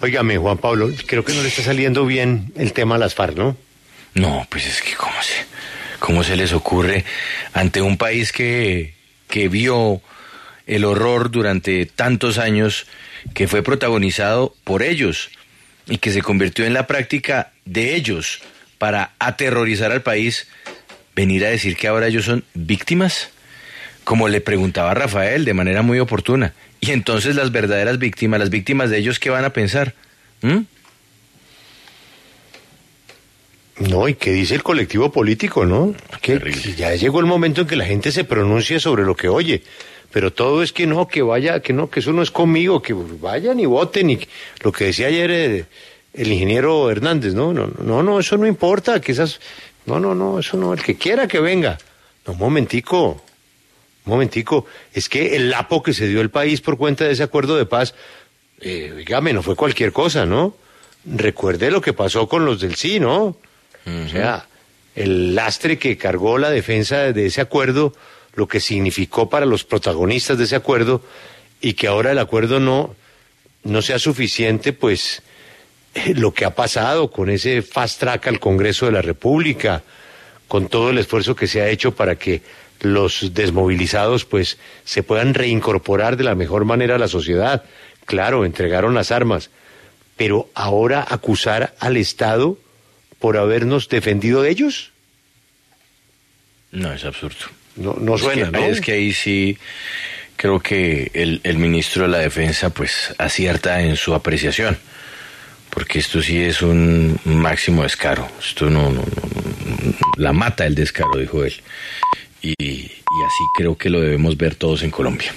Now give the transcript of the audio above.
Óigame, Juan Pablo, creo que no le está saliendo bien el tema a las FARC, ¿no? No, pues es que cómo se, cómo se les ocurre ante un país que, que vio el horror durante tantos años, que fue protagonizado por ellos y que se convirtió en la práctica de ellos para aterrorizar al país, venir a decir que ahora ellos son víctimas? Como le preguntaba Rafael de manera muy oportuna. Y entonces las verdaderas víctimas, las víctimas de ellos, ¿qué van a pensar? ¿Mm? No, y qué dice el colectivo político, ¿no? Que, que ya llegó el momento en que la gente se pronuncie sobre lo que oye. Pero todo es que no, que vaya, que no, que eso no es conmigo, que vayan y voten. Y lo que decía ayer eh, el ingeniero Hernández, no, no, no, no, eso no importa, que esas, no, no, no, eso no, el que quiera que venga. No, un momentico, un momentico, es que el lapo que se dio el país por cuenta de ese acuerdo de paz, eh, dígame, no fue cualquier cosa, ¿no? Recuerde lo que pasó con los del sí, ¿no? O sea, el lastre que cargó la defensa de ese acuerdo, lo que significó para los protagonistas de ese acuerdo, y que ahora el acuerdo no, no sea suficiente, pues lo que ha pasado con ese fast track al Congreso de la República, con todo el esfuerzo que se ha hecho para que los desmovilizados pues se puedan reincorporar de la mejor manera a la sociedad. Claro, entregaron las armas, pero ahora acusar al Estado por habernos defendido de ellos? No, es absurdo. No, no suena, es que, ¿no? Es que ahí sí creo que el, el ministro de la Defensa pues acierta en su apreciación. Porque esto sí es un máximo descaro. Esto no, no, no, no la mata el descaro, dijo él. Y, y así creo que lo debemos ver todos en Colombia.